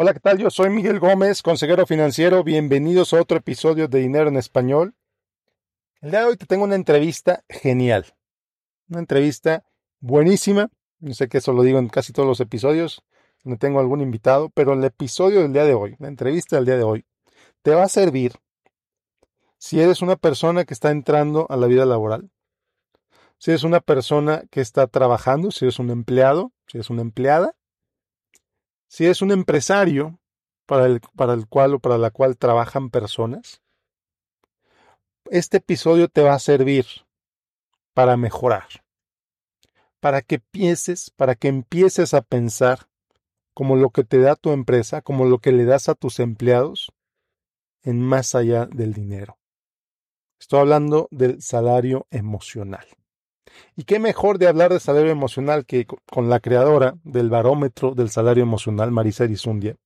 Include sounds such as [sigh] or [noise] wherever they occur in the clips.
Hola, ¿qué tal? Yo soy Miguel Gómez, consejero financiero. Bienvenidos a otro episodio de Dinero en Español. El día de hoy te tengo una entrevista genial. Una entrevista buenísima. No sé que eso lo digo en casi todos los episodios. No tengo algún invitado, pero el episodio del día de hoy, la entrevista del día de hoy, te va a servir si eres una persona que está entrando a la vida laboral, si eres una persona que está trabajando, si eres un empleado, si eres una empleada, si es un empresario para el, para el cual o para la cual trabajan personas, este episodio te va a servir para mejorar, para que empieces, para que empieces a pensar como lo que te da tu empresa, como lo que le das a tus empleados, en más allá del dinero. Estoy hablando del salario emocional. Y qué mejor de hablar de salario emocional que con la creadora del barómetro del salario emocional, Marisa Erizundia.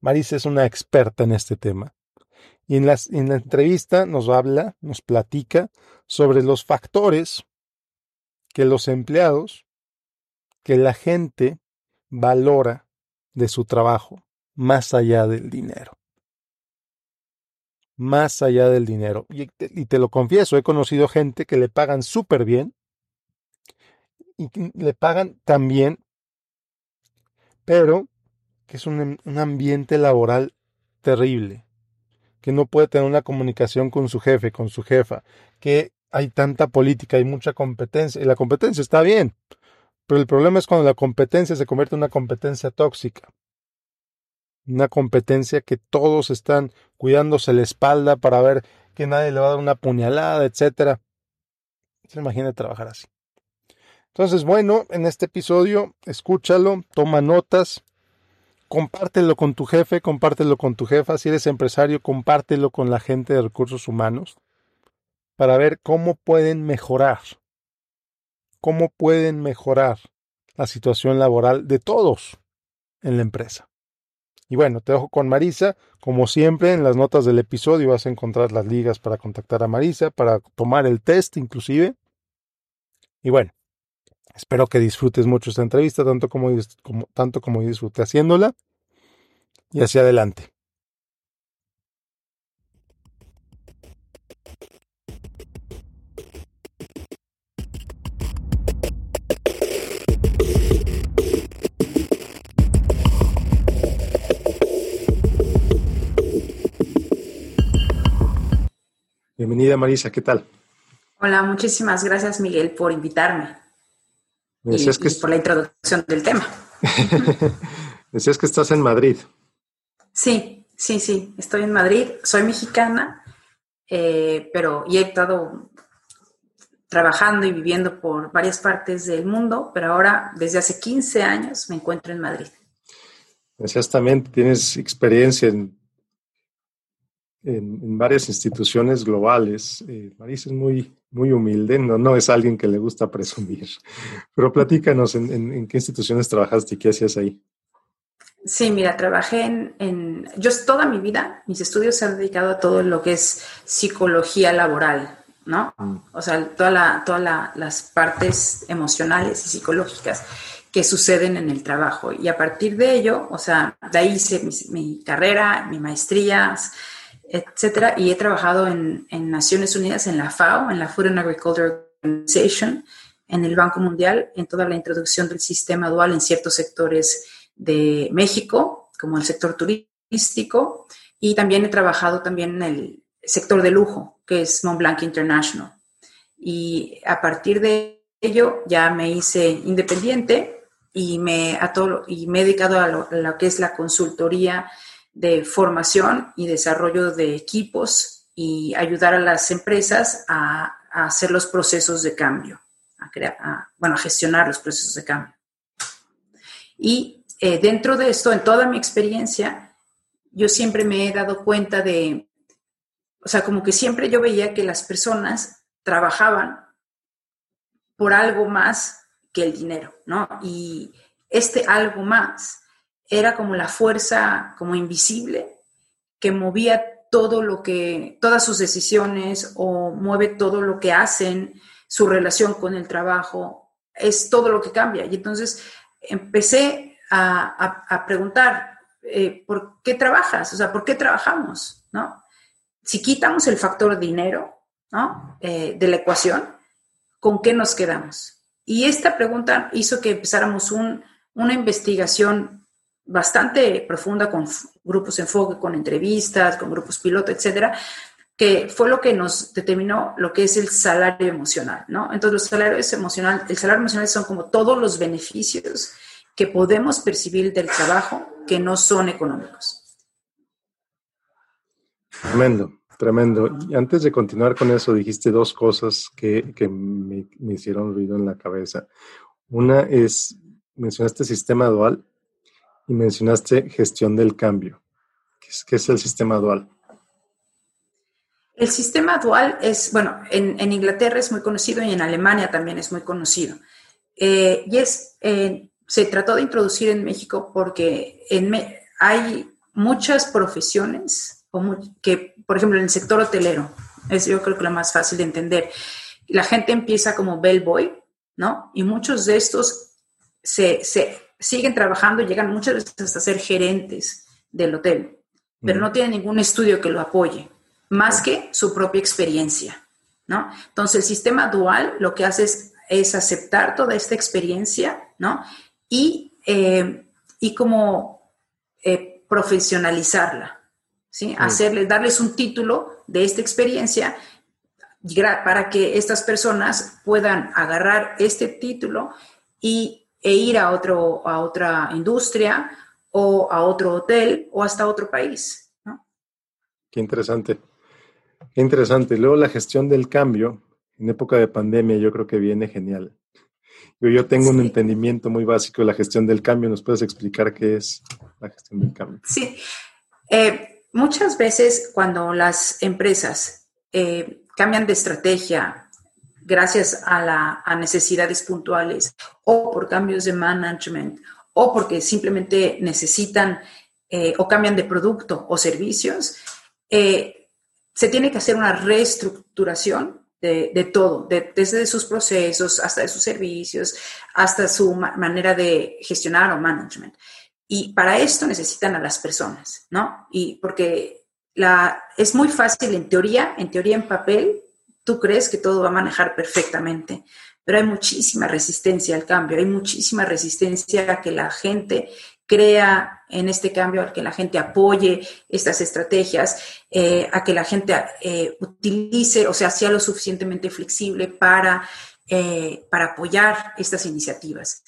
Marisa es una experta en este tema. Y en, en la entrevista nos habla, nos platica sobre los factores que los empleados, que la gente valora de su trabajo más allá del dinero más allá del dinero. Y te, lo confieso, he conocido gente que le pagan súper bien y le pagan tan bien, pero que es un, un ambiente laboral terrible, que no puede tener una comunicación con su jefe, con su jefa, que hay tanta política, hay mucha competencia, y la competencia está bien, pero el problema es cuando la competencia se convierte en una competencia tóxica una competencia que todos están cuidándose la espalda para ver que nadie le va a dar una puñalada, etcétera. Se imagina trabajar así. Entonces, bueno, en este episodio, escúchalo, toma notas, compártelo con tu jefe, compártelo con tu jefa. Si eres empresario, compártelo con la gente de recursos humanos para ver cómo pueden mejorar, cómo pueden mejorar la situación laboral de todos en la empresa. Y bueno, te dejo con Marisa. Como siempre, en las notas del episodio vas a encontrar las ligas para contactar a Marisa, para tomar el test inclusive. Y bueno, espero que disfrutes mucho esta entrevista, tanto como, tanto como disfruté haciéndola. Y hacia adelante. Bienvenida Marisa, ¿qué tal? Hola, muchísimas gracias Miguel por invitarme. y, por la introducción del tema. [laughs] Decías que estás en Madrid. Sí, sí, sí, estoy en Madrid, soy mexicana, eh, pero y he estado trabajando y viviendo por varias partes del mundo, pero ahora desde hace 15 años me encuentro en Madrid. Decías también, tienes experiencia en en, varias instituciones globales. Eh, Marisa es muy, muy humilde, no, no es alguien que le gusta presumir, [laughs] pero platícanos en, qué instituciones trabajaste y qué hacías ahí. Sí, mira, trabajé en, en, Yo toda mi vida, mis estudios se han dedicado a todo lo que es psicología laboral, ¿no? Mm. O sea, todas la, toda las partes emocionales y psicológicas que suceden en el trabajo. Y a partir de ello, o sea, de ahí hice mi, mi carrera, mi maestría, etcétera, y he trabajado en, Naciones Unidas, en la FAO, en la Food and Agriculture Organization, en el Banco Mundial, en toda la introducción del sistema dual en ciertos sectores de México, como el sector turístico, y también he trabajado también en el sector de lujo, que es Montblanc International. Y a partir de ello ya me hice independiente y me, a todo, y me he dedicado a lo que es la consultoría de formación y desarrollo de equipos y ayudar a las empresas a, hacer los procesos de cambio, a, crear, bueno, a gestionar los procesos de cambio. Y eh, dentro de esto, en toda mi experiencia, yo siempre me he dado cuenta de, o sea, como que siempre yo veía que las personas trabajaban por algo más que el dinero, ¿no? Y este algo más era como la fuerza como invisible que movía todo lo que, todas sus decisiones o mueve todo lo que hacen, su relación con el trabajo, es todo lo que cambia. Y entonces empecé a, preguntar, eh, ¿por qué trabajas? O sea, ¿por qué trabajamos? ¿No? Si quitamos el factor dinero, ¿no? Eh, de la ecuación, ¿con qué nos quedamos? Y esta pregunta hizo que empezáramos una investigación bastante profunda con grupos enfoque, con entrevistas, con grupos piloto, etcétera, que fue lo que nos determinó lo que es el salario emocional, ¿no? Entonces, los salarios emocionales, el salario emocional son como todos los beneficios que podemos percibir del trabajo que no son económicos. Tremendo, tremendo. Y antes de continuar con eso, dijiste dos cosas que, me, me, hicieron ruido en la cabeza. Una es, mencionaste sistema dual y mencionaste gestión del cambio. ¿Qué es, el sistema dual? El sistema dual es, bueno, en, en, Inglaterra es muy conocido y en Alemania también es muy conocido. Eh, y es, eh, se trató de introducir en México porque en hay muchas profesiones que, por ejemplo, en el sector hotelero, es yo creo que lo más fácil de entender. La gente empieza como bellboy, ¿no? Y muchos de estos se, se siguen trabajando, llegan muchas veces hasta ser gerentes del hotel, pero no tienen ningún estudio que lo apoye más que su propia experiencia, ¿no? Entonces, el sistema dual lo que hace es, aceptar toda esta experiencia, ¿no? Y, eh, y como eh, profesionalizarla, ¿sí? Hacerles, darles un título de esta experiencia para que estas personas puedan agarrar este título y, e ir a, otro, a otra industria o a otro hotel o hasta otro país. ¿no? Qué interesante. Qué interesante. Luego la gestión del cambio en época de pandemia yo creo que viene genial. Yo, yo tengo un entendimiento muy básico de la gestión del cambio. ¿Nos puedes explicar qué es la gestión del cambio? Sí. Eh, muchas veces cuando las empresas eh, cambian de estrategia gracias a, la, necesidades puntuales o por cambios de management o porque simplemente necesitan eh, o cambian de producto o servicios, se tiene que hacer una reestructuración de, todo, desde sus procesos hasta de sus servicios, hasta su manera de gestionar o management. Y para esto necesitan a las personas, ¿no? Y porque la, es muy fácil en teoría, en teoría en papel, tú crees que todo va a manejar perfectamente, pero hay muchísima resistencia al cambio, hay muchísima resistencia a que la gente crea en este cambio, a que la gente apoye estas estrategias, eh, a que la gente eh, utilice, o sea, sea lo suficientemente flexible para, eh, para apoyar estas iniciativas.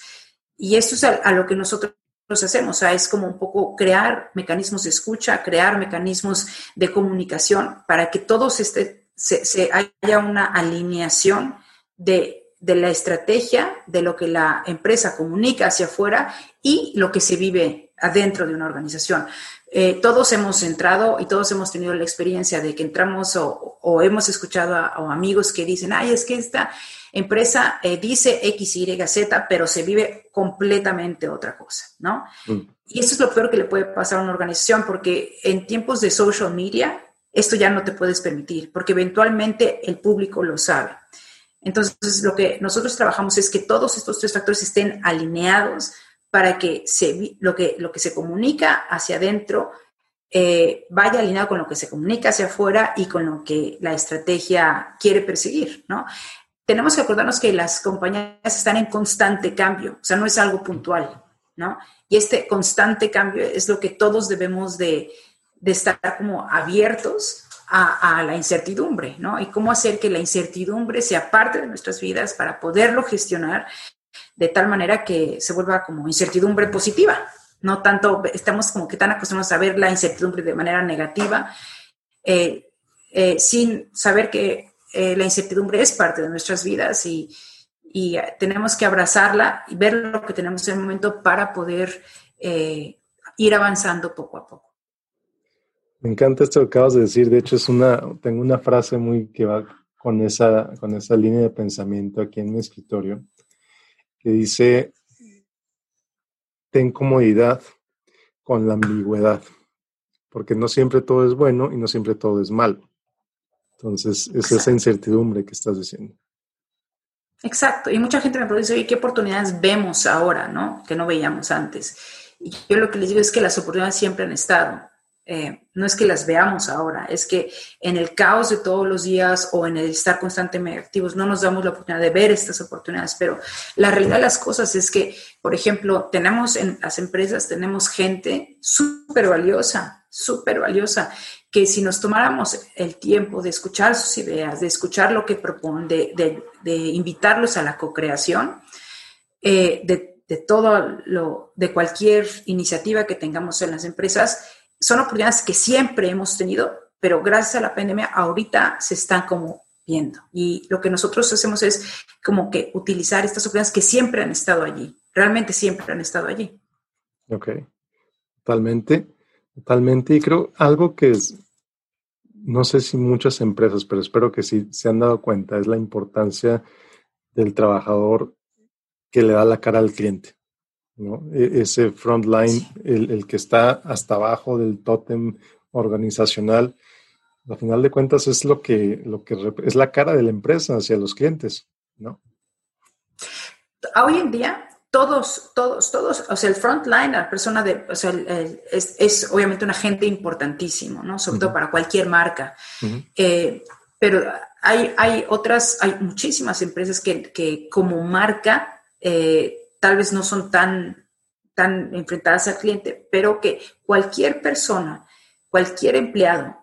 Y esto es a, lo que nosotros hacemos, o sea, es como un poco crear mecanismos de escucha, crear mecanismos de comunicación para que todos este, se haya una alineación de de la estrategia, de lo que la empresa comunica hacia afuera y lo que se vive adentro de una organización. Eh, todos hemos entrado y todos hemos tenido la experiencia de que entramos o, hemos escuchado a, amigos que dicen, ay, es que esta empresa eh, dice X, Y, Z, pero se vive completamente otra cosa, ¿no? Mm. Y eso es lo peor que le puede pasar a una organización porque en tiempos de social media, esto ya no te puedes permitir, porque eventualmente el público lo sabe. Entonces, lo que nosotros trabajamos es que todos estos tres factores estén alineados para que se, lo, que, lo que se comunica hacia adentro eh, vaya alineado con lo que se comunica hacia afuera y con lo que la estrategia quiere perseguir, ¿no? Tenemos que acordarnos que las compañías están en constante cambio, o sea, no es algo puntual, ¿no? Y este constante cambio es lo que todos debemos de, de estar como abiertos a, la incertidumbre, ¿no? Y cómo hacer que la incertidumbre sea parte de nuestras vidas para poderlo gestionar de tal manera que se vuelva como incertidumbre positiva. No tanto, estamos como que tan acostumbrados a ver la incertidumbre de manera negativa, eh, eh, sin saber que eh, la incertidumbre es parte de nuestras vidas y, y, tenemos que abrazarla y ver lo que tenemos en el momento para poder ir avanzando poco a poco. Me encanta esto que acabas de decir. De hecho, es una, tengo una frase muy que va con esa, con esa línea de pensamiento aquí en mi escritorio, que dice, ten comodidad con la ambigüedad, porque no siempre todo es bueno y no siempre todo es malo. Entonces, es esa incertidumbre que estás diciendo. Exacto. Y mucha gente me pregunta, oye, ¿qué oportunidades vemos ahora, no? Que no veíamos antes. Y yo lo que les digo es que las oportunidades siempre han estado. Eh, no es que las veamos ahora, es que en el caos de todos los días o en el estar constantemente activos no nos damos la oportunidad de ver estas oportunidades, pero la realidad de las cosas es que, por ejemplo, tenemos en las empresas, tenemos gente súper valiosa, súper valiosa, que si nos tomáramos el tiempo de escuchar sus ideas, de escuchar lo que proponen, de, invitarlos a la co-creación, eh, de, de todo lo, de cualquier iniciativa que tengamos en las empresas, son oportunidades que siempre hemos tenido, pero gracias a la pandemia ahorita se están como viendo. Y lo que nosotros hacemos es como que utilizar estas oportunidades que siempre han estado allí, realmente siempre han estado allí. Ok, totalmente, totalmente. Y creo algo que es, no sé si muchas empresas, pero espero que sí se han dado cuenta, es la importancia del trabajador que le da la cara al cliente. E, ese frontline, el, el, que está hasta abajo del tótem organizacional, al final de cuentas es lo que, lo que es la cara de la empresa hacia los clientes, ¿no? Hoy en día, todos, todos, todos, o sea, el frontline, la persona de, o sea, es, es, obviamente un agente importantísimo, ¿no? Sobre todo para cualquier marca. Eh, pero hay, hay otras, hay muchísimas empresas que, que como marca eh, tal vez no son tan, tan enfrentadas al cliente, pero que cualquier persona, cualquier empleado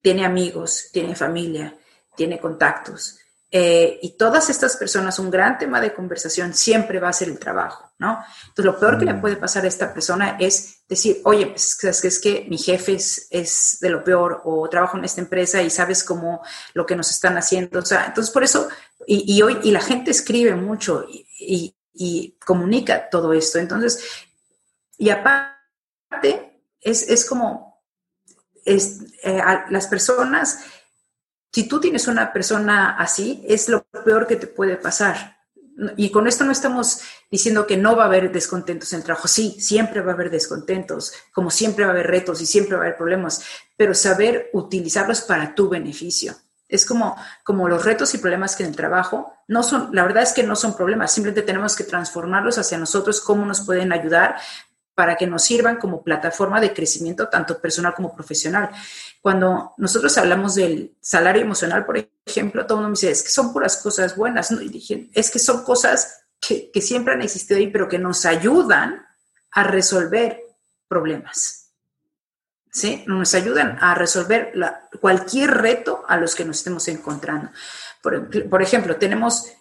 tiene amigos, tiene familia, tiene contactos. Eh, y todas estas personas, un gran tema de conversación siempre va a ser el trabajo, ¿no? Entonces, lo peor que le mm. puede pasar a esta persona es decir, oye, pues, es que, es que mi jefe es, de lo peor o trabajo en esta empresa y sabes cómo lo que nos están haciendo. O sea, entonces por eso, y, hoy, y la gente escribe mucho y, y comunica todo esto. Entonces, y aparte, es, como es, eh, las personas, si tú tienes una persona así, es lo peor que te puede pasar. Y con esto no estamos diciendo que no va a haber descontentos en el trabajo. Sí, siempre va a haber descontentos, como siempre va a haber retos y siempre va a haber problemas, pero saber utilizarlos para tu beneficio. Es como, como los retos y problemas que en el trabajo no son, la verdad es que no son problemas, simplemente tenemos que transformarlos hacia nosotros, cómo nos pueden ayudar para que nos sirvan como plataforma de crecimiento tanto personal como profesional. Cuando nosotros hablamos del salario emocional, por ejemplo, todo el mundo me dice, es que son puras cosas buenas, ¿no? Y es que son cosas que, que siempre han existido ahí, pero que nos ayudan a resolver problemas. Nos ayudan a resolver cualquier reto a los que nos estemos encontrando. Por, ejemplo, tenemos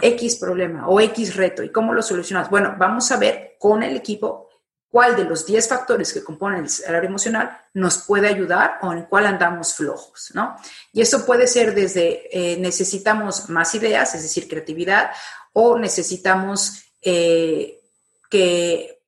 X problema o X reto y cómo lo solucionas. Bueno, vamos a ver con el equipo cuál de los 10 factores que componen el salario emocional nos puede ayudar o en cuál andamos flojos, ¿no? Y eso puede ser desde eh, necesitamos más ideas, es decir, creatividad, o necesitamos eh, que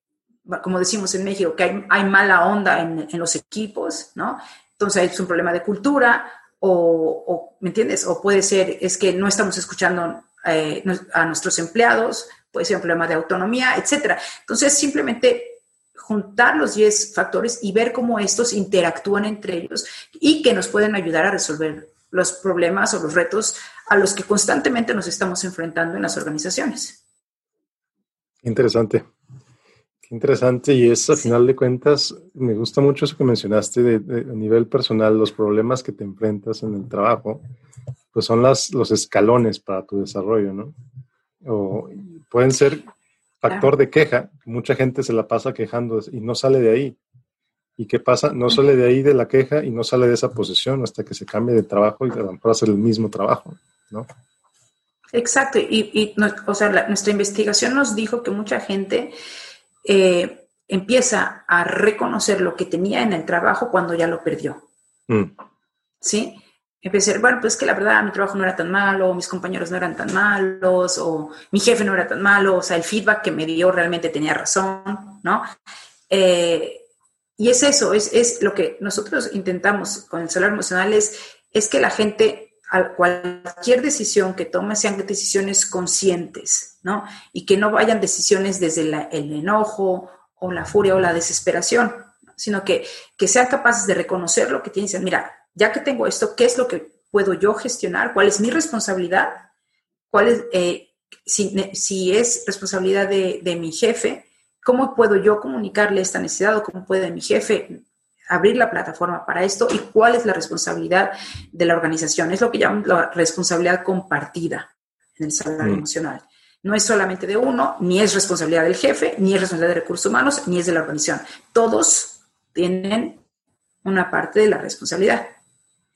como decimos en México, que hay, mala onda en, los equipos, ¿no? Entonces es un problema de cultura o, ¿me entiendes? O puede ser, es que no estamos escuchando eh, a nuestros empleados, puede ser un problema de autonomía, etcétera. Entonces, simplemente juntar los 10 factores y ver cómo estos interactúan entre ellos y que nos pueden ayudar a resolver los problemas o los retos a los que constantemente nos estamos enfrentando en las organizaciones. Interesante. Interesante, y es a final de cuentas, me gusta mucho eso que mencionaste de, a nivel personal, los problemas que te enfrentas en el trabajo, pues son las, los escalones para tu desarrollo, ¿no? O pueden ser factor de queja, mucha gente se la pasa quejando y no sale de ahí. ¿Y qué pasa? No sale de ahí de la queja y no sale de esa posición hasta que se cambie de trabajo y a lo mejor hacer el mismo trabajo, ¿no? Exacto, y, y o sea, nuestra investigación nos dijo que mucha gente eh, empieza a reconocer lo que tenía en el trabajo cuando ya lo perdió. Mm. ¿Sí? Empieza a decir, bueno, pues que la verdad mi trabajo no era tan malo, mis compañeros no eran tan malos, o mi jefe no era tan malo, o sea, el feedback que me dio realmente tenía razón, ¿no? Eh, y es eso, es, es, lo que nosotros intentamos con el salario emocional, es, es que la gente cualquier decisión que tome sean decisiones conscientes, ¿no? Y que no vayan decisiones desde el enojo o la furia o la desesperación, sino que, que sean capaces de reconocer lo que tienen y decir, mira, ya que tengo esto, ¿qué es lo que puedo yo gestionar? ¿Cuál es mi responsabilidad? ¿Cuál es, eh, si, si, es responsabilidad de, de mi jefe, ¿cómo puedo yo comunicarle esta necesidad o cómo puede mi jefe abrir la plataforma para esto y cuál es la responsabilidad de la organización? Es lo que llaman la responsabilidad compartida en el salario mm. emocional. No es solamente de uno, ni es responsabilidad del jefe, ni es responsabilidad de recursos humanos, ni es de la organización. Todos tienen una parte de la responsabilidad.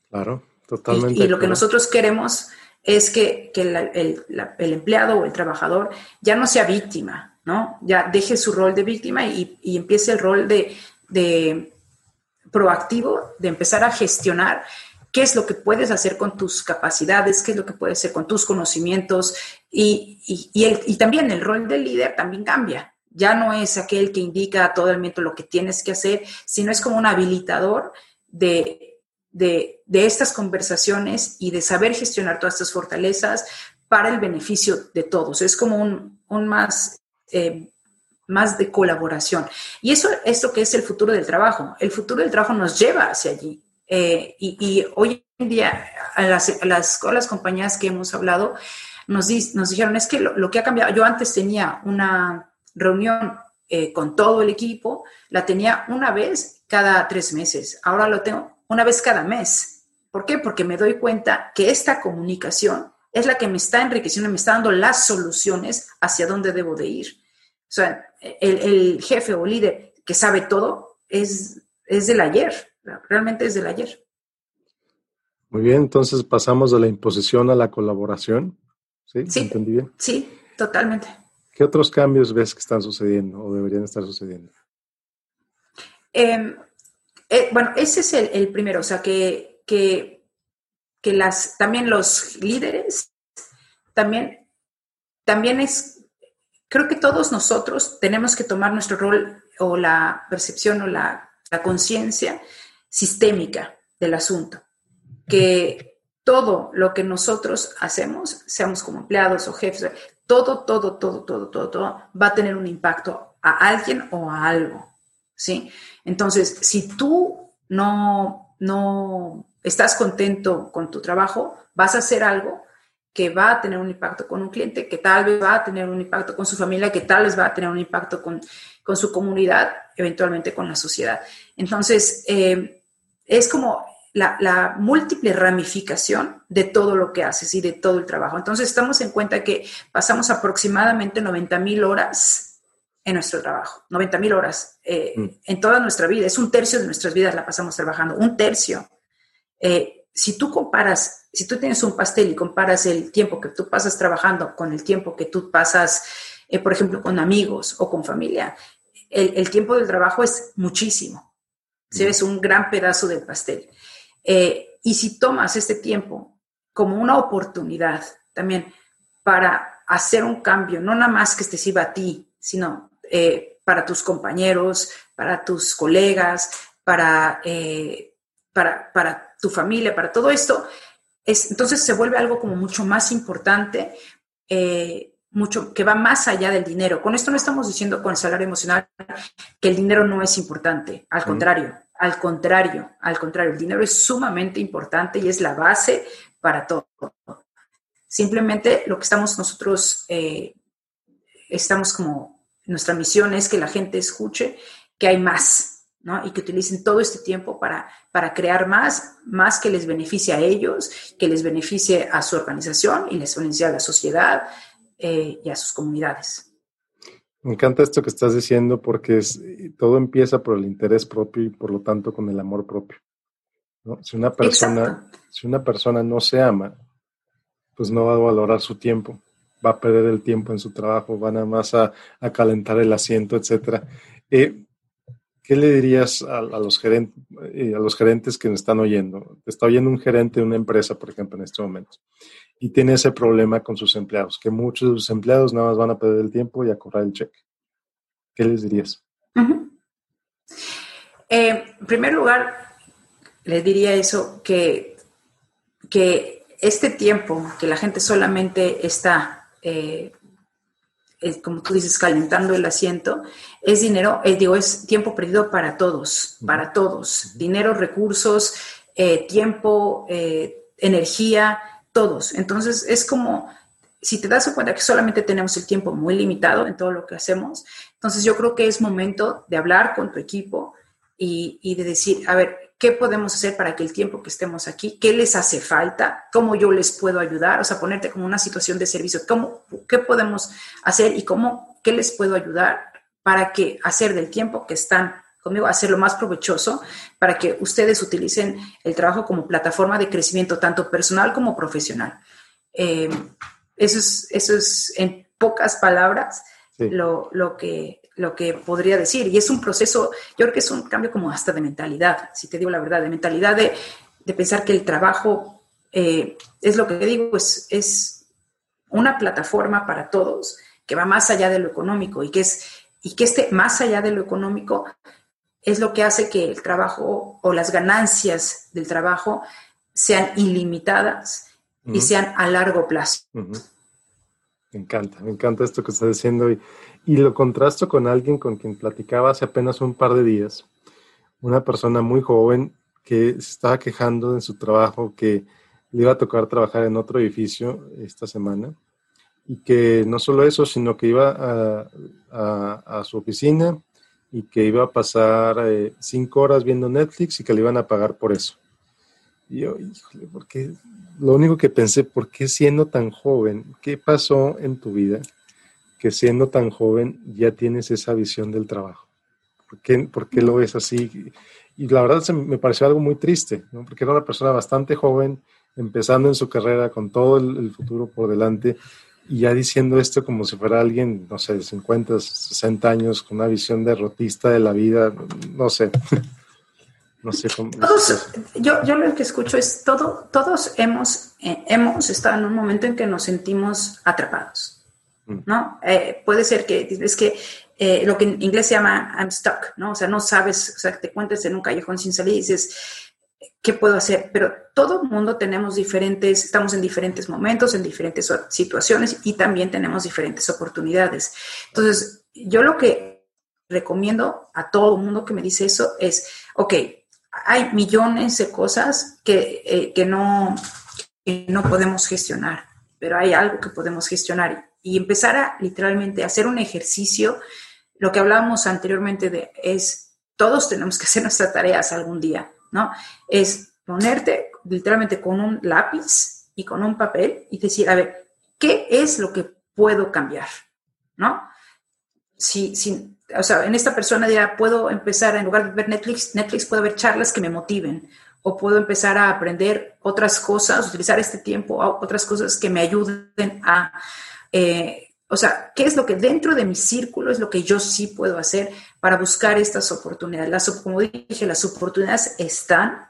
Claro, totalmente. Y, lo que nosotros queremos es que, el, empleado o el trabajador ya no sea víctima, ¿no? Ya deje su rol de víctima y, empiece el rol de, de proactivo, de empezar a gestionar qué es lo que puedes hacer con tus capacidades, qué es lo que puedes hacer con tus conocimientos y, y, también el rol del líder también cambia. Ya no es aquel que indica a todo el mundo lo que tienes que hacer, sino es como un habilitador de, de, estas conversaciones y de saber gestionar todas estas fortalezas para el beneficio de todos. Es como un, un más, eh, más de colaboración. Y eso es lo que es el futuro del trabajo. El futuro del trabajo nos lleva hacia allí. Eh, y, hoy en día, a las, las, compañías que hemos hablado, nos, nos dijeron, es que lo, que ha cambiado, yo antes tenía una reunión eh, con todo el equipo, la tenía una vez cada tres meses, ahora lo tengo una vez cada mes. ¿Por qué? Porque me doy cuenta que esta comunicación es la que me está enriqueciendo, me está dando las soluciones hacia dónde debo de ir. O sea, el, el jefe o líder que sabe todo es, es del ayer, realmente es del ayer. Muy bien, entonces pasamos de la imposición a la colaboración. ¿Sí? sí ¿Entendí bien? Sí, totalmente. ¿Qué otros cambios ves que están sucediendo o deberían estar sucediendo? Em, eh, bueno, ese es el, primero, o sea, que, que, que, las, también los líderes, también, también es, creo que todos nosotros tenemos que tomar nuestro rol o la percepción o la, la conciencia sistémica del asunto, que todo lo que nosotros hacemos, seamos como empleados o jefes, todo, todo, todo, todo, todo, todo va a tener un impacto a alguien o a algo, ¿sí? Entonces, si tú no, no estás contento con tu trabajo, vas a hacer algo que va a tener un impacto con un cliente, que tal vez va a tener un impacto con su familia, que tal vez va a tener un impacto con, con su comunidad, eventualmente con la sociedad. Entonces, eh, es como la, múltiple ramificación de todo lo que haces y de todo el trabajo. Entonces, estamos en cuenta que pasamos aproximadamente 90 mil horas en nuestro trabajo, 90 mil horas eh, mm. en toda nuestra vida. Es un tercio de nuestras vidas la pasamos trabajando, un tercio. Eh, si tú comparas, si tú tienes un pastel y comparas el tiempo que tú pasas trabajando con el tiempo que tú pasas, eh, por ejemplo, con amigos o con familia, el tiempo del trabajo es muchísimo. Si ves un gran pedazo del pastel. Eh, y si tomas este tiempo como una oportunidad también para hacer un cambio, no nada más que te sirva a ti, sino eh, para tus compañeros, para tus colegas, para, eh, para, para, tu familia, para todo esto, es, entonces se vuelve algo como mucho más importante, mucho, que va más allá del dinero. Con esto no estamos diciendo con el salario emocional que el dinero no es importante, al contrario, al contrario, al contrario, el dinero es sumamente importante y es la base para todo. Simplemente lo que estamos nosotros, eh, estamos como, nuestra misión es que la gente escuche que hay más, ¿no? Y que utilicen todo este tiempo para, para crear más, más que les beneficie a ellos, que les beneficie a su organización y les beneficie a la sociedad eh, y a sus comunidades. Me encanta esto que estás diciendo porque es, todo empieza por el interés propio y por lo tanto con el amor propio. Si, una persona, si una persona no se ama, pues no va a valorar su tiempo, va a perder el tiempo en su trabajo, va nada más a, calentar el asiento, etc. Eh, ¿Qué le dirías a, los gerentes, eh, a los gerentes que me están oyendo? está oyendo un gerente de una empresa, por ejemplo, en este momento y tiene ese problema con sus empleados, que muchos de sus empleados nada más van a perder el tiempo y a cobrar el cheque. ¿Qué les dirías? Eh, en primer lugar, les diría eso, que, que este tiempo que la gente solamente está, eh, eh, como tú dices, calentando el asiento, es dinero, digo, es tiempo perdido para todos, para todos. Dinero, recursos, tiempo, energía, todos. Entonces, es como si te das cuenta que solamente tenemos el tiempo muy limitado en todo lo que hacemos, entonces yo creo que es momento de hablar con tu equipo y, y de decir, a ver, ¿qué podemos hacer para que el tiempo que estemos aquí, qué les hace falta, cómo yo les puedo ayudar? O sea, ponerte como una situación de servicio, ¿cómo, ¿qué podemos hacer y cómo, qué les puedo ayudar para que hacer del tiempo que están conmigo, hacerlo más provechoso, para que ustedes utilicen el trabajo como plataforma de crecimiento, tanto personal como profesional. Eh, eso, es, eso es, en pocas palabras, lo, lo, que, lo que podría decir. Y es un proceso, yo creo que es un cambio como hasta de mentalidad, si te digo la verdad, de mentalidad de, de pensar que el trabajo, eh, es lo que digo, es, es una plataforma para todos que va más allá de lo económico y que es y que este más allá de lo económico es lo que hace que el trabajo o las ganancias del trabajo sean ilimitadas y sean a largo plazo. Me encanta, me encanta esto que estás diciendo y, y lo contrasto con alguien con quien platicaba hace apenas un par de días, una persona muy joven que se estaba quejando en su trabajo que le iba a tocar trabajar en otro edificio esta semana y que no solo eso, sino que iba a, su oficina y que iba a pasar eh, cinco horas viendo Netflix y que le iban a pagar por eso. Y yo, híjole, porque lo único que pensé, ¿por qué siendo tan joven? ¿Qué pasó en tu vida que siendo tan joven ya tienes esa visión del trabajo? ¿Por qué, por qué lo ves así? Y la verdad se me pareció algo muy triste, porque era una persona bastante joven, empezando en su carrera con todo el futuro por delante y ya diciendo esto como si fuera alguien, no sé, de 50, 60 años, con una visión derrotista de la vida, no sé. No sé cómo. Todos, yo, yo lo que escucho es todo, todos hemos, eh, hemos estado en un momento en que nos sentimos atrapados. Mm. ¿No? Eh, puede ser que es que eh, lo que en inglés se llama I'm stuck, ¿no? O sea, no sabes, o sea, te cuentes en un callejón sin salir y dices, ¿qué puedo hacer? Pero todo el mundo tenemos diferentes, estamos en diferentes momentos, en diferentes situaciones y también tenemos diferentes oportunidades. Entonces, yo lo que recomiendo a todo el mundo que me dice eso es, ok, hay millones de cosas que, eh, que, no, no podemos gestionar, pero hay algo que podemos gestionar y empezar a literalmente hacer un ejercicio. Lo que hablábamos anteriormente de es, todos tenemos que hacer nuestras tareas algún día ¿no? Es ponerte literalmente con un lápiz y con un papel y decir, a ver, ¿qué es lo que puedo cambiar? ¿No? Si, si, o sea, en esta persona ya puedo empezar, en lugar de ver Netflix, Netflix puedo ver charlas que me motiven o puedo empezar a aprender otras cosas, utilizar este tiempo, otras cosas que me ayuden a, eh, o sea, ¿qué es lo que dentro de mi círculo es lo que yo sí puedo hacer para buscar estas oportunidades? Las, como dije, las oportunidades están,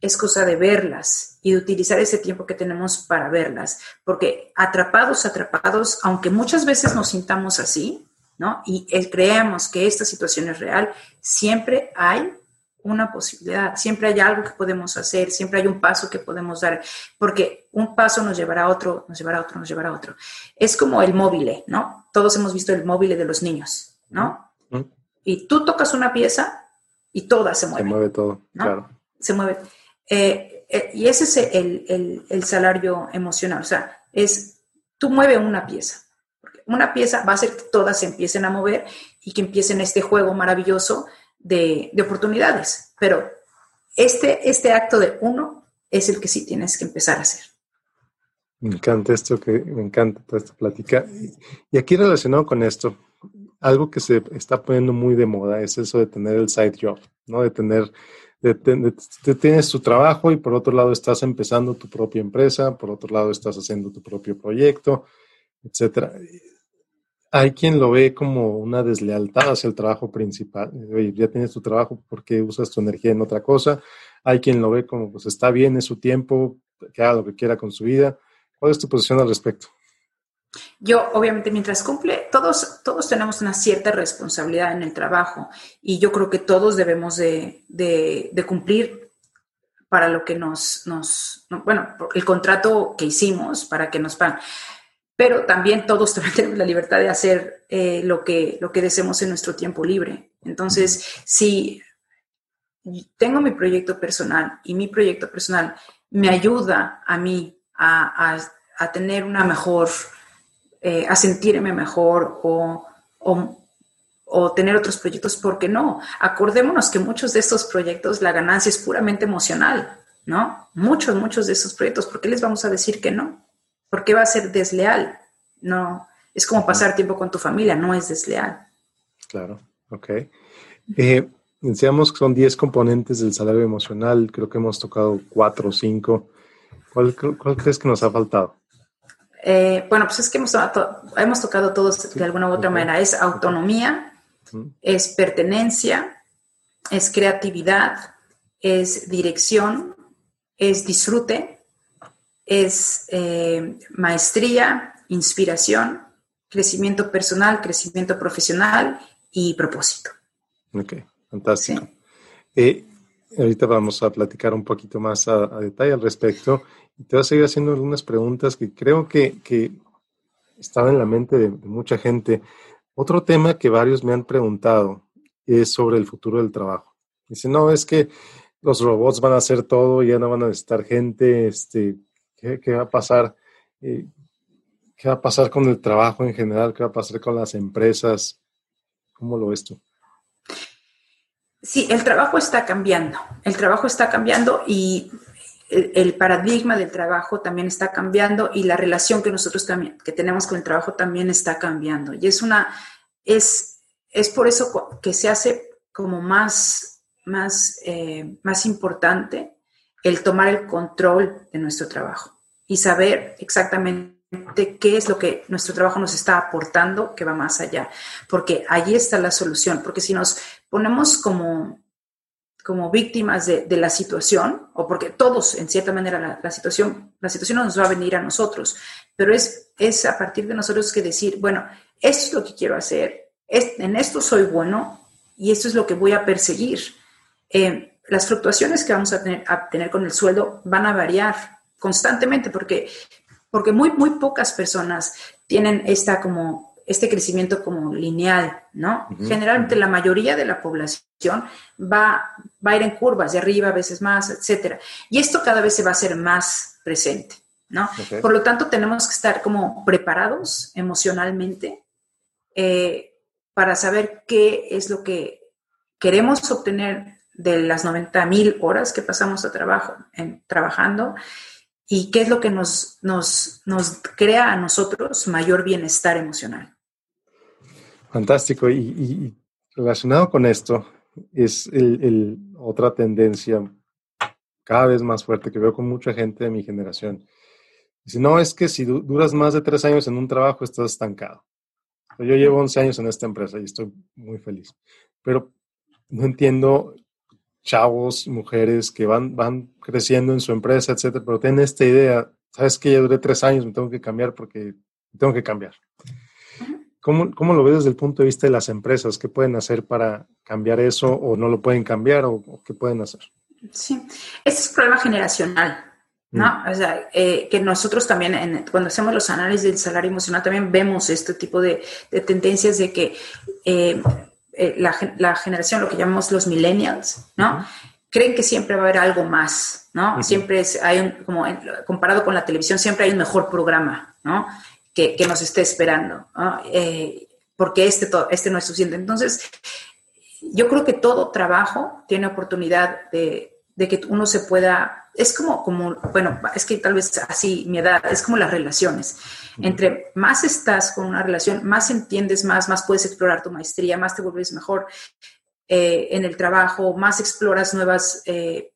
es cosa de verlas y de utilizar ese tiempo que tenemos para verlas, porque atrapados, atrapados, aunque muchas veces nos sintamos así, ¿no? Y creemos que esta situación es real, siempre hay una posibilidad, siempre hay algo que podemos hacer, siempre hay un paso que podemos dar, porque un paso nos llevará a otro, nos llevará a otro, nos llevará a otro. Es como el móvil, ¿no? Todos hemos visto el móvil de los niños, ¿no? Y tú tocas una pieza y toda se mueve. Se mueve todo, claro. Se mueve. Eh, eh, y ese es el, el, salario emocional, o sea, es, tú mueves una pieza. Una pieza va a hacer que todas se empiecen a mover y que empiecen este juego maravilloso de, oportunidades, pero este, este acto de uno es el que sí tienes que empezar a hacer. Me encanta esto, que me encanta toda esta plática. Y aquí relacionado con esto, algo que se está poniendo muy de moda es eso de tener el side job, ¿no? De tener, de, tienes tu trabajo y por otro lado estás empezando tu propia empresa, por otro lado estás haciendo tu propio proyecto, etcétera hay quien lo ve como una deslealtad hacia el trabajo principal. ya tienes tu trabajo porque usas tu energía en otra cosa. Hay quien lo ve como, pues está bien, es su tiempo, que haga lo que quiera con su vida. ¿Cuál es tu posición al respecto? Yo, obviamente, mientras cumple, todos, todos tenemos una cierta responsabilidad en el trabajo y yo creo que todos debemos de, de, cumplir para lo que nos, nos, bueno, el contrato que hicimos para que nos paguen pero también todos [laughs] tenemos la libertad de hacer eh, lo, que, lo que deseemos en nuestro tiempo libre. Entonces, si tengo mi proyecto personal y mi proyecto personal me ayuda a mí a, a tener una mejor, eh, a sentirme mejor o, o, tener otros proyectos, ¿por qué no? Acordémonos que muchos de estos proyectos la ganancia es puramente emocional, ¿no? Muchos, muchos de esos proyectos, ¿por qué les vamos a decir que no? ¿Por qué va a ser desleal? No, es como pasar tiempo con tu familia, no es desleal. Claro, ok. Eh, decíamos que son 10 componentes del salario emocional, creo que hemos tocado 4 o 5. ¿Cuál, crees que nos ha faltado? Eh, bueno, pues es que hemos, hemos tocado todos de alguna u otra manera. Es autonomía, es pertenencia, es creatividad, es dirección, es disfrute, es eh, maestría, inspiración, crecimiento personal, crecimiento profesional y propósito. Ok, fantástico. Eh, ahorita vamos a platicar un poquito más a, detalle al respecto te voy a seguir haciendo algunas preguntas que creo que, que están en la mente de, mucha gente. Otro tema que varios me han preguntado es sobre el futuro del trabajo. Dicen, no, es que los robots van a hacer todo, ya no van a necesitar gente, este, ¿qué, va a pasar? Eh, ¿Qué va a pasar con el trabajo en general? ¿Qué va a pasar con las empresas? ¿Cómo lo ves tú? Sí, el trabajo está cambiando. El trabajo está cambiando y el, paradigma del trabajo también está cambiando y la relación que nosotros también que tenemos con el trabajo también está cambiando. Y es una es es por eso que se hace como más más eh, más importante el tomar el control de nuestro trabajo y saber exactamente de qué es lo que nuestro trabajo nos está aportando que va más allá, porque allí está la solución, porque si nos ponemos como, como víctimas de, la situación, o porque todos, en cierta manera, la, situación, la situación nos va a venir a nosotros, pero es, es a partir de nosotros que decir, bueno, esto es lo que quiero hacer, en esto soy bueno y esto es lo que voy a perseguir. Eh, las fluctuaciones que vamos a tener, a tener con el sueldo van a variar constantemente porque porque muy, muy pocas personas tienen esta como, este crecimiento como lineal, ¿no? Generalmente la mayoría de la población va, va a ir en curvas, de arriba a veces más, etcétera. Y esto cada vez se va a hacer más presente, ¿no? Por lo tanto, tenemos que estar como preparados emocionalmente eh, para saber qué es lo que queremos obtener de las 90 mil horas que pasamos a trabajo, en, trabajando y qué es lo que nos, nos, nos crea a nosotros mayor bienestar emocional. Fantástico. Y, relacionado con esto, es el, otra tendencia cada vez más fuerte que veo con mucha gente de mi generación. Dice, no, es que si duras más de tres años en un trabajo, estás estancado. Yo llevo 11 años en esta empresa y estoy muy feliz. Pero no entiendo chavos, mujeres que van, van creciendo en su empresa, etcétera, pero tienen esta idea, sabes que ya duré tres años, me tengo que cambiar porque tengo que cambiar. ¿Cómo, ¿Cómo, lo ves desde el punto de vista de las empresas? ¿Qué pueden hacer para cambiar eso o no lo pueden cambiar o, qué pueden hacer? Sí, este es un problema generacional, ¿no? Mm. O sea, eh, que nosotros también, cuando hacemos los análisis del salario emocional, también vemos este tipo de, de tendencias de que eh, eh, la, generación, lo que llamamos los millennials, ¿no? Creen que siempre va a haber algo más, ¿no? Siempre es, hay un, como comparado con la televisión, siempre hay un mejor programa, ¿no? Que, que nos esté esperando, ¿no? Eh, porque este, todo, este no es suficiente. Entonces, yo creo que todo trabajo tiene oportunidad de, de que uno se pueda, es como, como, bueno, es que tal vez así mi edad, es como las relaciones. Entre más estás con una relación, más entiendes más, más puedes explorar tu maestría, más te vuelves mejor eh, en el trabajo, más exploras nuevas eh,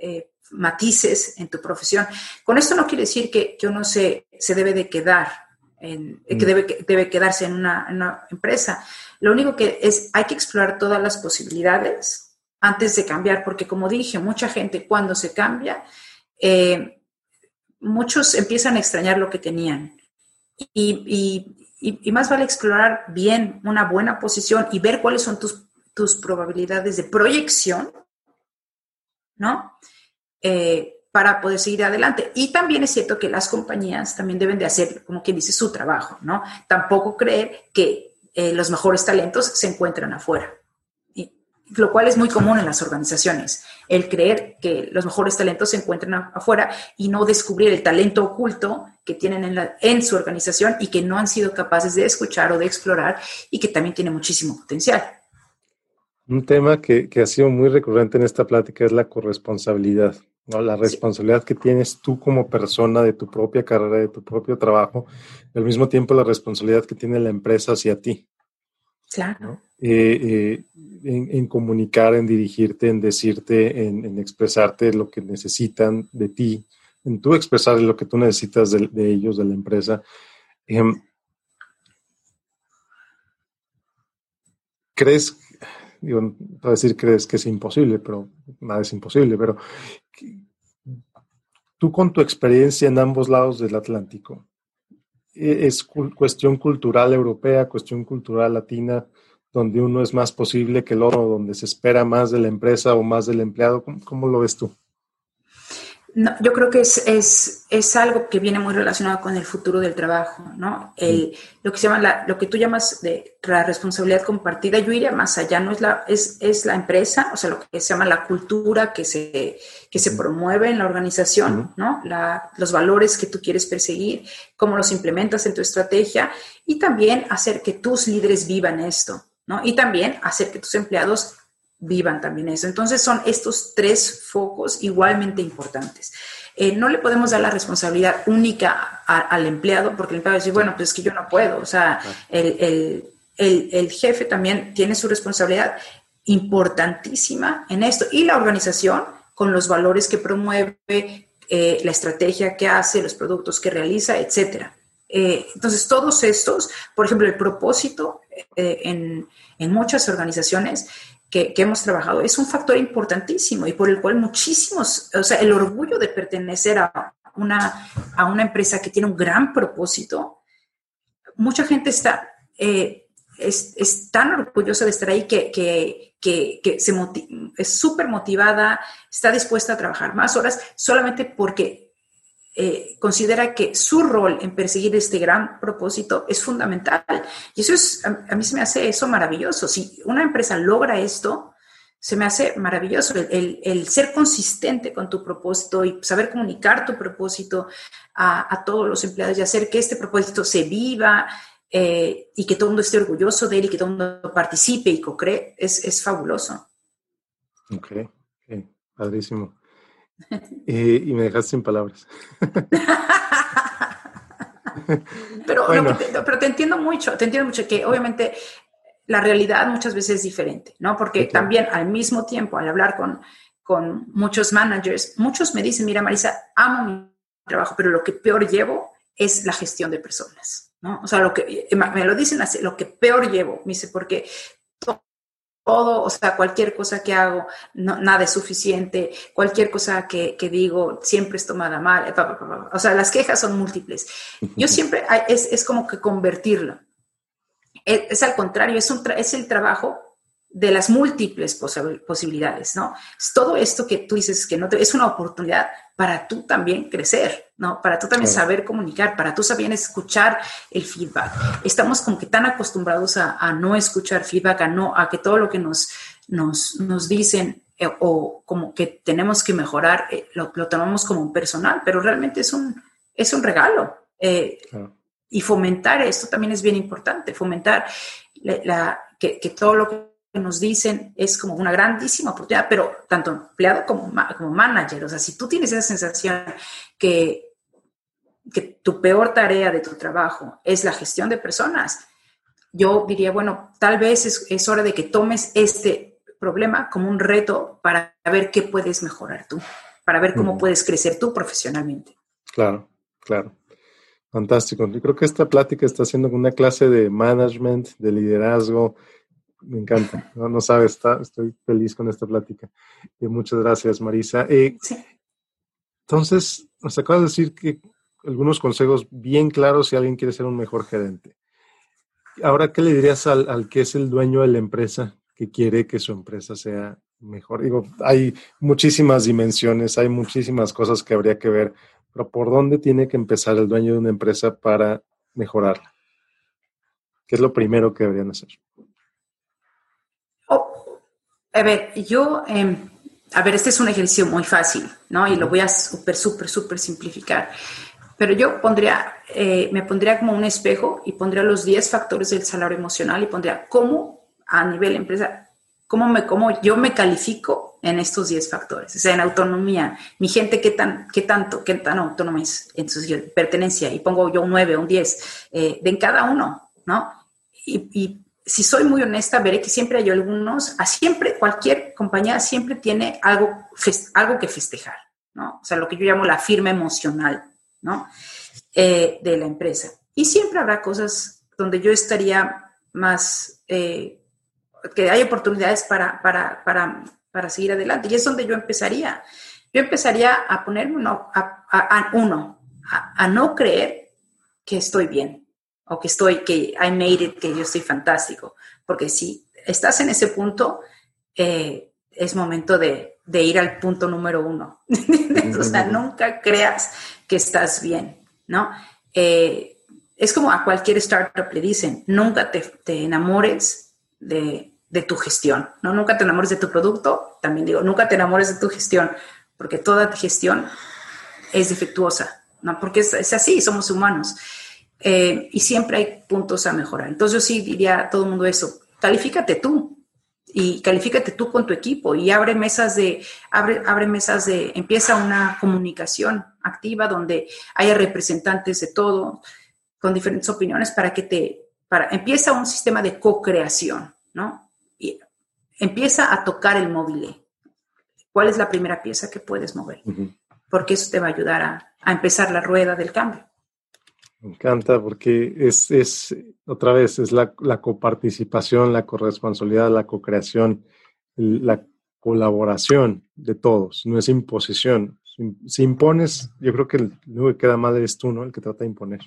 eh, matices en tu profesión. Con esto no quiere decir que, que uno se, se debe de quedar, en, que debe, debe quedarse en una, en una empresa. Lo único que es, hay que explorar todas las posibilidades antes de cambiar, porque como dije, mucha gente cuando se cambia, eh, muchos empiezan a extrañar lo que tenían. Y, más vale explorar bien una buena posición y ver cuáles son tus, tus probabilidades de proyección, ¿no? Eh, para poder seguir adelante. Y también es cierto que las compañías también deben de hacer, como quien dice, su trabajo, ¿no? Tampoco creer que eh, los mejores talentos se encuentran afuera lo cual es muy común en las organizaciones, el creer que los mejores talentos se encuentran afuera y no descubrir el talento oculto que tienen en, la, en su organización y que no han sido capaces de escuchar o de explorar y que también tiene muchísimo potencial. Un tema que, que ha sido muy recurrente en esta plática es la corresponsabilidad, ¿no? la responsabilidad que tienes tú como persona de tu propia carrera, de tu propio trabajo, y al mismo tiempo la responsabilidad que tiene la empresa hacia ti. Claro. Eh, eh, en, comunicar, en dirigirte, en decirte, en, expresarte lo que necesitan de ti, en tú expresar lo que tú necesitas de, ellos, de la empresa. Em, ¿Crees, digo, para decir crees que es imposible, pero nada es imposible, pero tú con tu experiencia en ambos lados del Atlántico, e, ¿es cuestión cultural europea, cuestión cultural latina? donde uno es más posible que el otro, donde se espera más de la empresa o más del empleado? ¿Cómo, lo ves tú? No, yo creo que es, es, es, algo que viene muy relacionado con el futuro del trabajo, ¿no? El, lo que se llama la, lo que tú llamas de la responsabilidad compartida, yo iría más allá, no es la, es, es la empresa, o sea, lo que se llama la cultura que se, que se promueve en la organización, ¿no? La, los valores que tú quieres perseguir, cómo los implementas en tu estrategia y también hacer que tus líderes vivan esto, ¿no? Y también hacer que tus empleados vivan también eso. Entonces son estos tres focos igualmente importantes. Eh, no le podemos dar la responsabilidad única al empleado porque el empleado va a decir, bueno, pues es que yo no puedo. O sea, el, jefe también tiene su responsabilidad importantísima en esto y la organización con los valores que promueve, eh, la estrategia que hace, los productos que realiza, etcétera. Eh, entonces, todos estos, por ejemplo, el propósito eh, en, muchas organizaciones que, hemos trabajado. Es un factor importantísimo y por el cual muchísimos, o sea, el orgullo de pertenecer a una, a una empresa que tiene un gran propósito, mucha gente está, eh, es, tan orgullosa de estar ahí que, que, se es súper motivada, está dispuesta a trabajar más horas solamente porque eh, considera que su rol en perseguir este gran propósito es fundamental. Y eso es, a, mí se me hace eso maravilloso. Si una empresa logra esto, se me hace maravilloso el, ser consistente con tu propósito y saber comunicar tu propósito a, todos los empleados y hacer que este propósito se viva eh, y que todo el mundo esté orgulloso de él y que todo el mundo participe y co-cree, es, es fabuloso. Ok, padrísimo. Eh, y me dejaste sin palabras. [laughs] pero, te, pero te entiendo mucho, te entiendo mucho que obviamente la realidad muchas veces es diferente, ¿no? Porque también al mismo tiempo, al hablar con, con muchos managers, muchos me dicen, mira Marisa, amo mi trabajo, pero lo que peor llevo es la gestión de personas, ¿no? O sea, lo que me lo dicen así, lo que peor llevo, me dice, porque todo, o sea, cualquier cosa que hago, nada es suficiente, cualquier cosa que, digo siempre es tomada mal, o sea, las quejas son múltiples. Yo siempre, es, es como que convertirlo. Es, es, al contrario, es, un es el trabajo de las múltiples posibilidades, ¿no? Es todo esto que tú dices que no es una oportunidad para tú también crecer, ¿no? Para tú también saber comunicar, para tú saber escuchar el feedback. Estamos como que tan acostumbrados a, no escuchar feedback, a no, a que todo lo que nos, nos, nos dicen eh, o como que tenemos que mejorar, eh, lo, lo, tomamos como un personal, pero realmente es un, es un regalo. Eh, y fomentar esto también es bien importante, fomentar la, que, que todo lo que nos dicen es como una grandísima oportunidad, pero tanto empleado como, como manager, o sea, si tú tienes esa sensación que, que tu peor tarea de tu trabajo es la gestión de personas, yo diría, bueno, tal vez es, es hora de que tomes este problema como un reto para ver qué puedes mejorar tú, para ver cómo puedes crecer tú profesionalmente. Claro, claro. Fantástico. Yo creo que esta plática está siendo una clase de management, de liderazgo, me encanta. No, no sabes, está, estoy feliz con esta plática. Y muchas gracias, Marisa. Eh, entonces, nos acabas de decir que algunos consejos bien claros si alguien quiere ser un mejor gerente. Ahora, ¿qué le dirías al, al que es el dueño de la empresa que quiere que su empresa sea mejor? Digo, hay muchísimas dimensiones, hay muchísimas cosas que habría que ver, pero ¿por dónde tiene que empezar el dueño de una empresa para mejorarla? ¿Qué es lo primero que deberían hacer? A ver, yo, em, a ver, este es un ejercicio muy fácil, ¿no? Y lo voy a súper, súper, súper simplificar. Pero yo pondría, eh, me pondría como un espejo y pondría los 10 factores del salario emocional y pondría cómo a nivel empresa, cómo, me, cómo yo me califico en estos 10 factores. O sea, en autonomía, mi gente, ¿qué, tan, qué tanto, qué tan autónoma es en su pertenencia? Y pongo yo un 9, un 10, eh, de en cada uno, ¿no? Y, y si soy muy honesta, veré que siempre hay algunos, a siempre, cualquier compañía siempre tiene algo, algo que festejar, ¿no? O sea, lo que yo llamo la firma emocional, ¿no? Eh, de la empresa. Y siempre habrá cosas donde yo estaría más, eh, que hay oportunidades para, para, para, para, seguir adelante. Y es donde yo empezaría. Yo empezaría a ponerme uno, a, uno, a, no creer que estoy bien o que estoy, que I made it, que yo estoy fantástico. Porque si estás en ese punto, eh, es momento de, de, ir al punto número uno. [laughs] o sea, nunca creas que estás bien, ¿no? Eh, es como a cualquier startup le dicen, nunca te, enamores de, tu gestión, ¿no? Nunca te enamores de tu producto, también digo, nunca te enamores de tu gestión, porque toda gestión es defectuosa, ¿no? Porque es, así, somos humanos. Eh, y siempre hay puntos a mejorar. Entonces yo sí diría a todo el mundo eso, califícate tú, y califícate tú con tu equipo y abre mesas de, abre, abre mesas de, empieza una comunicación activa donde haya representantes de todo, con diferentes opiniones para que te, para, empieza un sistema de co-creación, ¿no? Y empieza a tocar el móvil. ¿Cuál es la primera pieza que puedes mover? Porque eso te va a ayudar a, a empezar la rueda del cambio. Me encanta porque es, es otra vez, es la, la coparticipación, la corresponsabilidad, la co-creación, la colaboración de todos, no es imposición. Si, impones, yo creo que el que queda mal eres tú, ¿no? El que trata de imponer.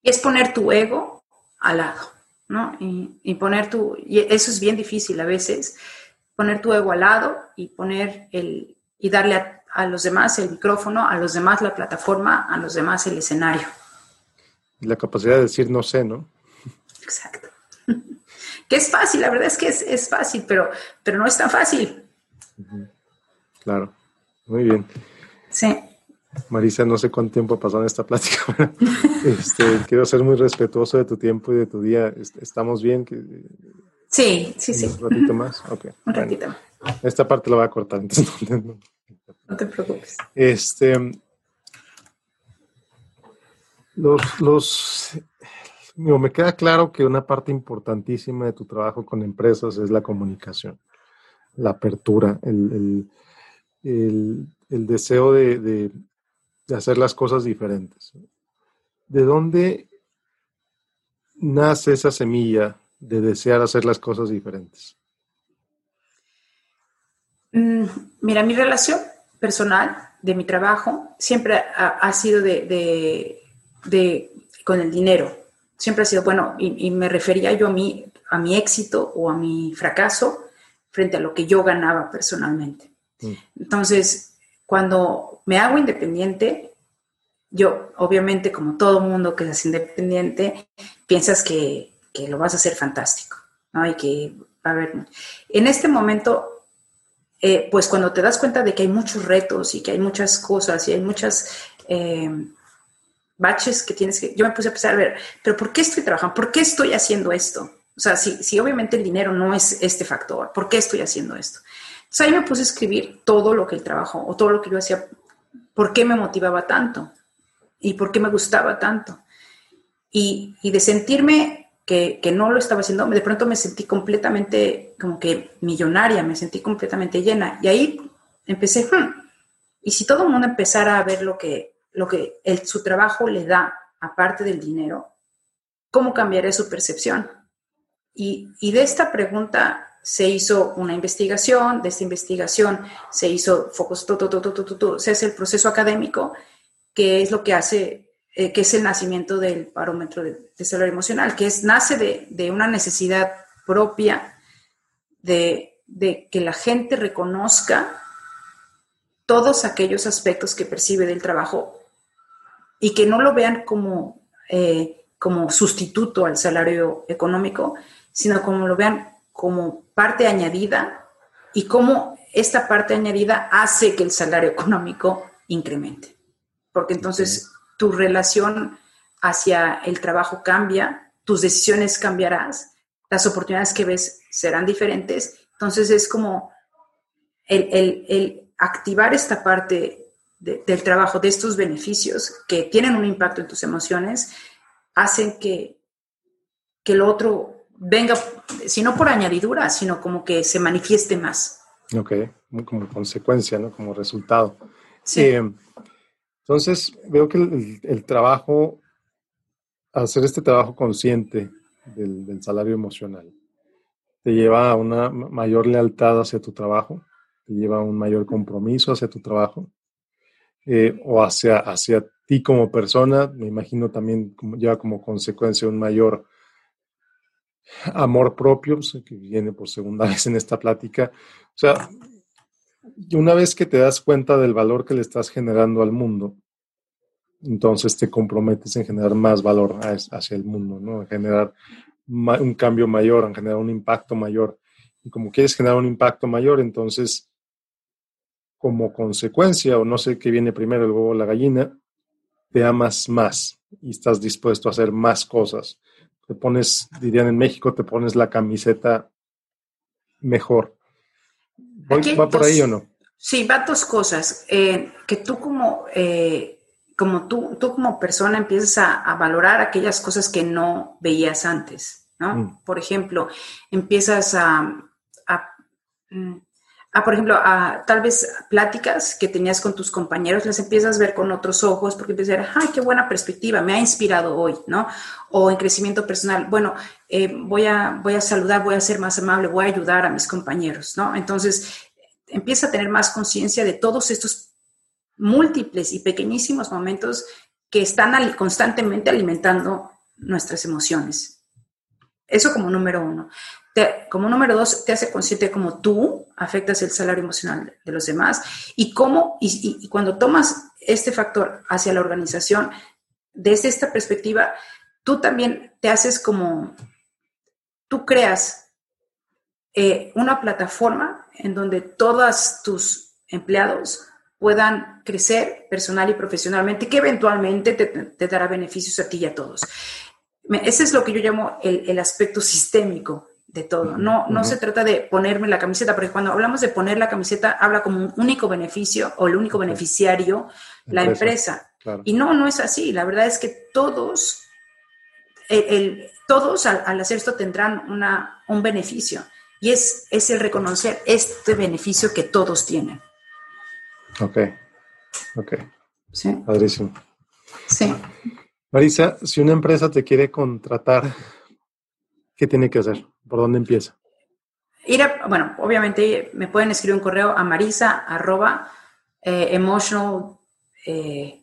Y es poner tu ego al lado, ¿no? Y, poner tu, y eso es bien difícil a veces, poner tu ego al lado y poner el, y darle a, a los demás el micrófono, a los demás la plataforma, a los demás el escenario. La capacidad de decir no sé, ¿no? Exacto. Que es fácil, la verdad es que es, fácil, pero, pero no es tan fácil. Claro, muy bien. Sí. Marisa, no sé cuánto tiempo ha pasado en esta plática. [laughs] este, quiero ser muy respetuoso de tu tiempo y de tu día. ¿Estamos bien? Sí, sí, sí. ¿Un ratito más? Ok. Un ratito más. Esta parte la voy a cortar. no, te preocupes. Este, los, los, me queda claro que una parte importantísima de tu trabajo con empresas es la comunicación, la apertura, el, deseo de, hacer las cosas diferentes. ¿De dónde nace esa semilla de desear hacer las cosas diferentes? Mm, mira, mi relación personal de mi trabajo siempre ha, sido de de, con el dinero. Siempre ha sido, bueno, y, me refería yo a mi, a mi éxito o a mi fracaso frente a lo que yo ganaba personalmente. Mm. Entonces, cuando me hago independiente, yo, obviamente, como todo mundo que es independiente, piensas que, que, lo vas a hacer fantástico, ¿no? Y que, a ver, en este momento, eh, pues cuando te das cuenta de que hay muchos retos y que hay muchas cosas y hay muchas eh, baches que tienes que... Yo me puse a pensar, a ver, pero ¿por qué estoy trabajando? ¿Por qué estoy haciendo esto? O sea, si, si obviamente el dinero no es este factor, ¿por qué estoy haciendo esto? Entonces ahí me puse a escribir todo lo que el trabajo o todo lo que yo hacía, por qué me motivaba tanto y por qué me gustaba tanto. Y, y de sentirme que, que, no lo estaba haciendo, de pronto me sentí completamente como que millonaria, me sentí completamente llena. Y ahí empecé, hmm, y si todo el mundo empezara a ver lo que, lo que su trabajo le da, aparte del dinero, ¿cómo cambiaría su percepción? Y, de esta pregunta se hizo una investigación, de esta investigación se hizo focus, se hace el proceso académico, que es lo que hace, eh, que es el nacimiento del parómetro de, salario emocional, que es, nace de, una necesidad propia de, de que la gente reconozca todos aquellos aspectos que percibe del trabajo y que no lo vean como, eh, como sustituto al salario económico, sino como lo vean como parte añadida y cómo esta parte añadida hace que el salario económico incremente. Porque entonces tu relación hacia el trabajo cambia, tus decisiones cambiarás, las oportunidades que ves serán diferentes. Entonces es como el, activar esta parte del trabajo, de estos beneficios que tienen un impacto en tus emociones, hacen que, que el otro venga, si no por añadidura, sino como que se manifieste más. Ok, como consecuencia, ¿no? Como resultado. Sí. Eh, entonces, veo que el, trabajo, hacer este trabajo consciente del, salario emocional, te lleva a una mayor lealtad hacia tu trabajo, te lleva a un mayor compromiso hacia tu trabajo, eh, o hacia, hacia ti como persona, me imagino también como, lleva como consecuencia un mayor amor propio, que viene por segunda [laughs] vez en esta plática. O sea, una vez que te das cuenta del valor que le estás generando al mundo, entonces te comprometes en generar más valor hacia el mundo, ¿no? En generar un cambio mayor, en generar un impacto mayor. Y como quieres generar un impacto mayor, entonces, como consecuencia, o no sé qué viene primero, el huevo o la gallina, te amas más y estás dispuesto a hacer más cosas. Te pones, dirían en México, te pones la camiseta mejor. ¿Va por ahí o no? Sí, va dos cosas. Eh, que tú como, eh, como tú, tú como persona empiezas a, valorar aquellas cosas que no veías antes, ¿no? Mm. Por ejemplo, empiezas a, a mm, a, por ejemplo, a tal vez pláticas que tenías con tus compañeros, las empiezas a ver con otros ojos porque empiezas a ver, ay, qué buena perspectiva, me ha inspirado hoy, ¿no? O en crecimiento personal, bueno, eh, voy, a, voy a saludar, voy a ser más amable, voy a ayudar a mis compañeros, ¿no? Entonces, empieza a tener más conciencia de todos estos múltiples y pequeñísimos momentos que están constantemente alimentando nuestras emociones. Eso como número uno como número dos, te hace consciente cómo tú afectas el salario emocional de los demás y cómo, y, cuando tomas este factor hacia la organización, desde esta perspectiva, tú también te haces como, tú creas eh, una plataforma en donde todos tus empleados puedan crecer personal y profesionalmente, que eventualmente te, dará beneficios a ti y a todos. Ese es lo que yo llamo el aspecto sistémico de todo. No, no se trata de ponerme la camiseta, porque cuando hablamos de poner la camiseta, habla como un único beneficio o el único beneficiario, la empresa. Y no, no es así. La verdad es que todos, el, todos al, hacer esto tendrán una, un beneficio. Y es, es el reconocer este beneficio que todos tienen. Ok, ok. Sí. Padrísimo. Sí. Marisa, si una empresa te quiere contratar, ¿qué tiene que hacer? ¿Por dónde empieza? Ir bueno, obviamente me pueden escribir un correo a marisa arroba eh, emotional eh,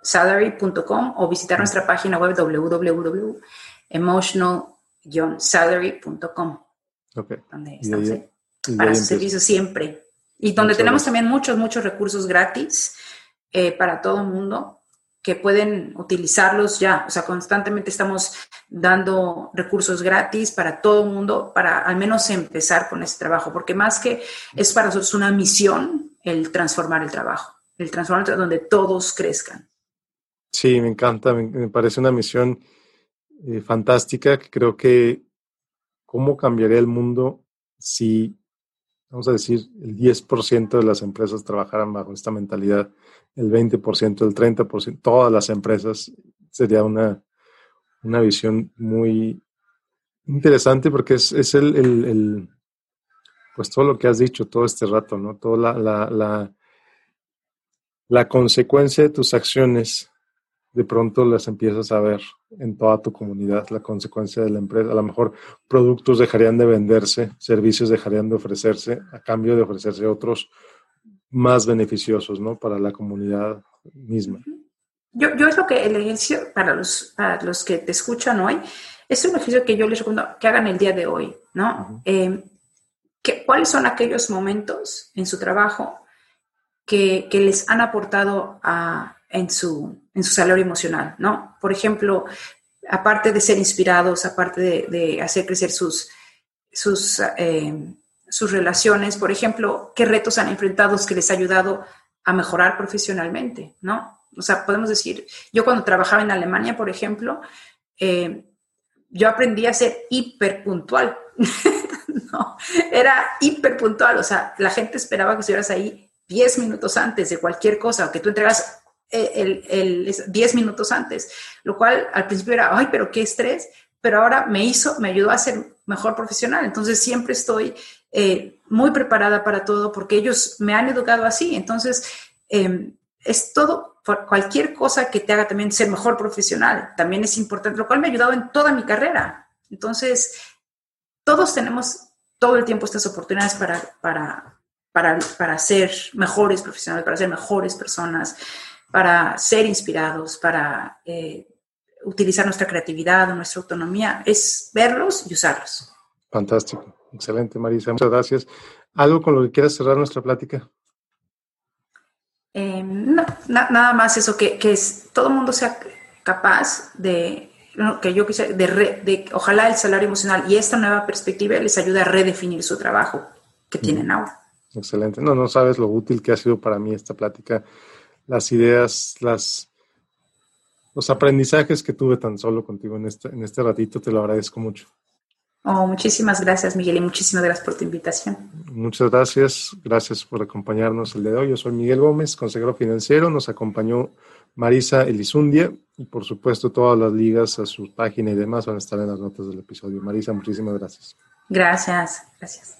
salary.com o visitar nuestra página web www.emotional-salary.com. Okay. Donde estamos para su servicio siempre. Y donde tenemos también muchos, muchos recursos gratis eh, para todo el mundo que pueden utilizarlos ya. O sea, constantemente estamos dando recursos gratis para todo el mundo, para al menos empezar con este trabajo, porque más que es para nosotros una misión el transformar el trabajo, el transformar donde todos crezcan. Sí, me encanta, me, parece una misión eh, fantástica creo que cómo cambiaría el mundo si, vamos a decir, el 10% de las empresas trabajaran bajo esta mentalidad el 20%, el 30%, todas las empresas, sería una, una visión muy interesante porque es, es el, pues todo lo que has dicho todo este rato, ¿no? Toda la, la, la, la consecuencia de tus acciones, de pronto las empiezas a ver en toda tu comunidad, la consecuencia de la empresa. A lo mejor productos dejarían de venderse, servicios dejarían de ofrecerse a cambio de ofrecerse otros más beneficiosos, ¿no? Para la comunidad misma. Yo, yo es lo que el ejercicio, para los, para los que te escuchan hoy, es un ejercicio que yo les recomiendo que hagan el día de hoy, ¿no? Em, que, ¿Cuáles son aquellos momentos en su trabajo que, que les han aportado a, en, su, en su salario emocional, ¿no? Por ejemplo, aparte de ser inspirados, aparte de, de hacer crecer sus, sus em, sus relaciones, por ejemplo, qué retos han enfrentado que les ha ayudado a mejorar profesionalmente, ¿no? O sea, podemos decir, yo cuando trabajaba en Alemania, por ejemplo, eh, yo aprendí a ser hiper puntual. [laughs] no, era hiper puntual. O sea, la gente esperaba que estuvieras ahí 10 minutos antes de cualquier cosa o que tú entregas eh, el, el, 10 minutos antes, lo cual al principio era, ay, pero qué estrés, pero ahora me hizo, me ayudó a ser mejor profesional. Entonces siempre estoy eh, muy preparada para todo porque ellos me han educado así. Entonces, em, es todo, cualquier cosa que te haga también ser mejor profesional, también es importante, lo cual me ha ayudado en toda mi carrera. Entonces, todos tenemos todo el tiempo estas oportunidades para, para, para, para ser mejores profesionales, para ser mejores personas, para ser inspirados, para eh, utilizar nuestra creatividad, nuestra autonomía, es verlos y usarlos. Fantástico, excelente Marisa, muchas gracias. ¿Algo con lo que quieras cerrar nuestra plática? Eh, no, nada más eso, que, que es, todo el mundo sea capaz de, que yo quise, de, de, ojalá el salario emocional y esta nueva perspectiva les ayude a redefinir su trabajo que tienen ahora. Excelente. No, no sabes lo útil que ha sido para mí esta plática, las ideas, las, los aprendizajes que tuve tan solo contigo en este, en este ratito, te lo agradezco mucho. Oh, muchísimas gracias, Miguel, y muchísimas gracias por tu invitación. Muchas gracias. Gracias por acompañarnos el día de hoy. Yo soy Miguel Gómez, consejero financiero. Nos acompañó Marisa Elizundia y, por supuesto, todas las ligas a su página y demás van a estar en las notas del episodio. Marisa, muchísimas gracias. Gracias, gracias.